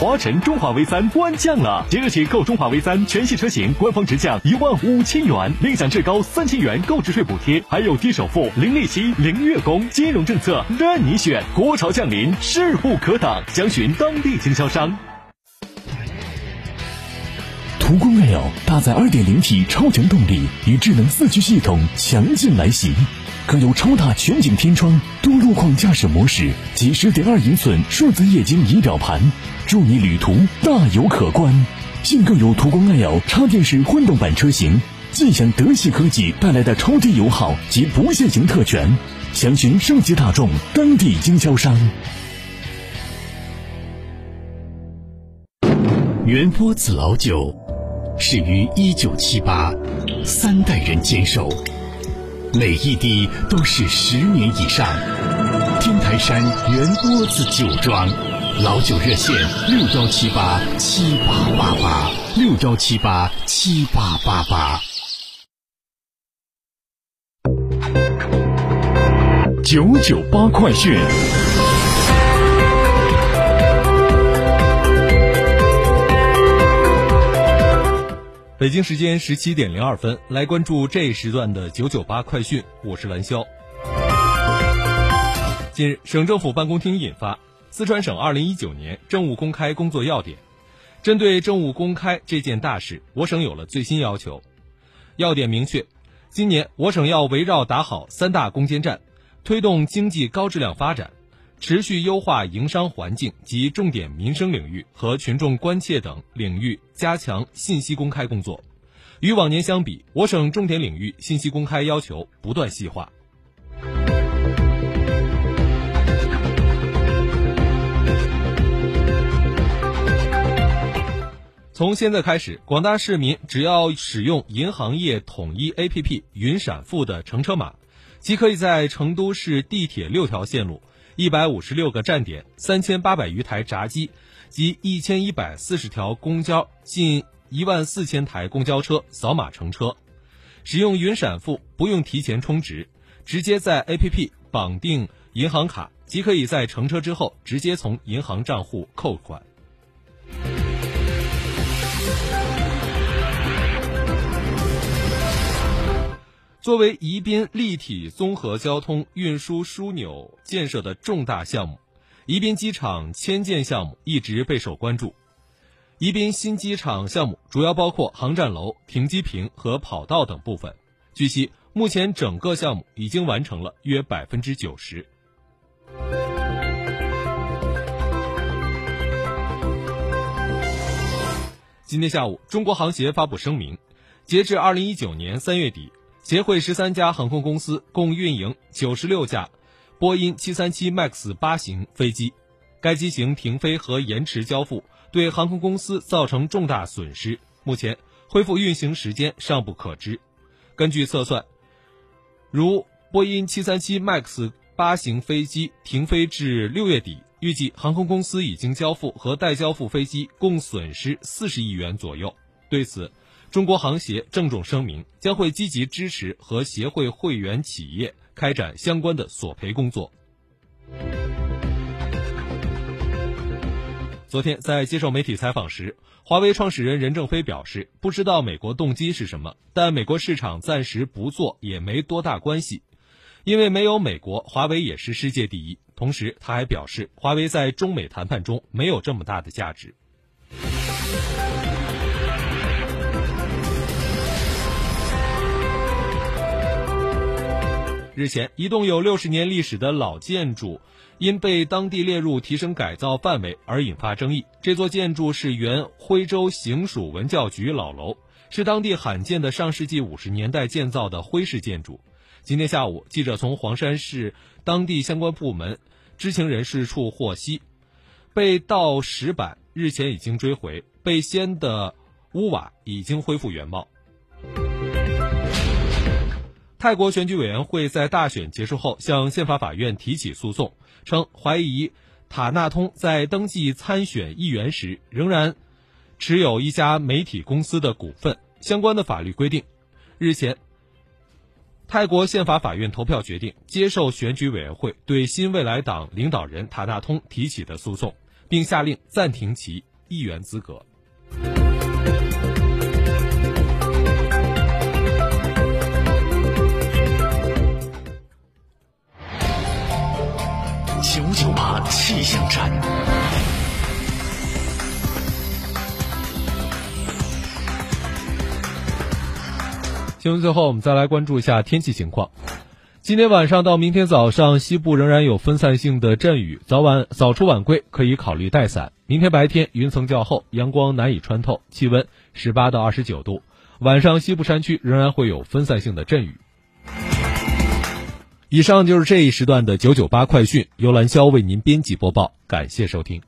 华晨中华 V 三官降了，即日起购中华 V 三全系车型，官方直降一万五千元，另享至高三千元购置税补贴，还有低首付、零利息、零月供，金融政策任你选。国潮降临，势不可挡，详询当地经销商。途观 L 搭载二点零 T 超强动力与智能四驱系统强劲来袭。更有超大全景天窗、多路况驾驶模式及十点二英寸数字液晶仪表盘，助你旅途大有可观。现更有途观 L 插电式混动版车型，尽享德系科技带来的超低油耗及不限行特权。详询上汽大众当地经销商。元波子老酒，始于一九七八，三代人坚守。每一滴都是十年以上。天台山原波子酒庄，老酒热线六幺七八七八八八六幺七八七八八八。九九八快讯。北京时间十七点零二分，来关注这一时段的九九八快讯。我是蓝霄。近日，省政府办公厅印发《四川省二零一九年政务公开工作要点》，针对政务公开这件大事，我省有了最新要求。要点明确，今年我省要围绕打好三大攻坚战，推动经济高质量发展。持续优化营商环境及重点民生领域和群众关切等领域，加强信息公开工作。与往年相比，我省重点领域信息公开要求不断细化。从现在开始，广大市民只要使用银行业统一 APP“ 云闪付”的乘车码，即可以在成都市地铁六条线路。一百五十六个站点，三千八百余台闸机及一千一百四十条公交，近一万四千台公交车扫码乘车。使用云闪付不用提前充值，直接在 APP 绑定银行卡，即可以在乘车之后直接从银行账户扣款。作为宜宾立体综合交通运输枢纽建设的重大项目，宜宾机场迁建项目一直备受关注。宜宾新机场项目主要包括航站楼、停机坪和跑道等部分。据悉，目前整个项目已经完成了约百分之九十。今天下午，中国航协发布声明，截至二零一九年三月底。协会十三家航空公司共运营九十六架波音七三七 MAX 八型飞机，该机型停飞和延迟交付对航空公司造成重大损失，目前恢复运行时间尚不可知。根据测算，如波音七三七 MAX 八型飞机停飞至六月底，预计航空公司已经交付和待交付飞机共损失四十亿元左右。对此，中国航协郑重声明，将会积极支持和协会会员企业开展相关的索赔工作。昨天在接受媒体采访时，华为创始人任正非表示，不知道美国动机是什么，但美国市场暂时不做也没多大关系，因为没有美国，华为也是世界第一。同时，他还表示，华为在中美谈判中没有这么大的价值。日前，一栋有六十年历史的老建筑因被当地列入提升改造范围而引发争议。这座建筑是原徽州行署文教局老楼，是当地罕见的上世纪五十年代建造的徽式建筑。今天下午，记者从黄山市当地相关部门知情人士处获悉，被盗石板日前已经追回，被掀的屋瓦已经恢复原貌。泰国选举委员会在大选结束后向宪法法院提起诉讼，称怀疑塔纳通在登记参选议员时仍然持有一家媒体公司的股份。相关的法律规定，日前，泰国宪法法院投票决定接受选举委员会对新未来党领导人塔纳通提起的诉讼，并下令暂停其议员资格。九九八气象站。新闻最后，我们再来关注一下天气情况。今天晚上到明天早上，西部仍然有分散性的阵雨，早晚早出晚归可以考虑带伞。明天白天云层较厚，阳光难以穿透，气温十八到二十九度。晚上西部山区仍然会有分散性的阵雨。以上就是这一时段的九九八快讯，由兰肖为您编辑播报，感谢收听。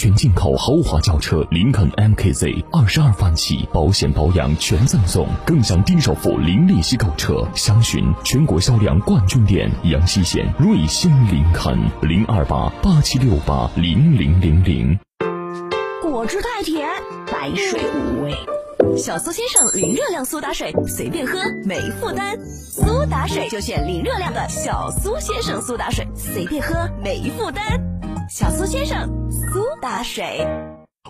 全进口豪华轿车林肯 MKZ，二十二万起，保险保养全赠送，更享低首付、零利息购车。详询全国销量冠军店阳西县瑞星林肯零二八八七六八零零零零。果汁太甜，白水无味。小苏先生零热量苏打水，随便喝没负担。苏打水就选零热量的小苏先生苏打水，随便喝没负担。小苏先生苏打水。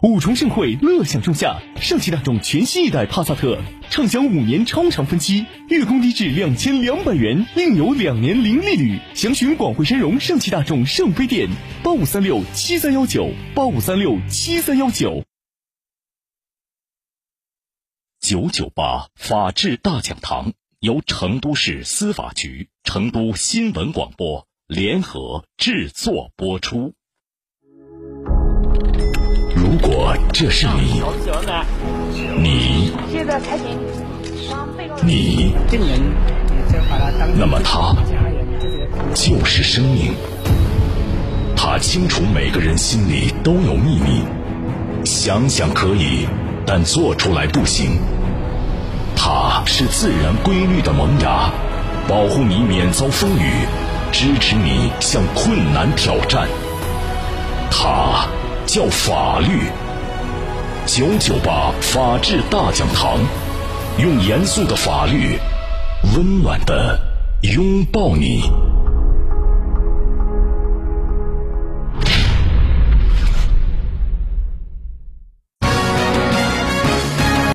五重盛会，乐享仲夏，上汽大众全新一代帕萨特，畅享五年超长分期，月供低至两千两百元，另有两年零利率。详询广汇深融上汽大众圣菲店，八五三六七三幺九，八五三六七三幺九。九九八法治大讲堂由成都市司法局、成都新闻广播联合制作播出。这是你，你，你，那么他就是生命。他清楚每个人心里都有秘密，想想可以，但做出来不行。它是自然规律的萌芽，保护你免遭风雨，支持你向困难挑战。它叫法律。九九八法治大讲堂，用严肃的法律，温暖的拥抱你。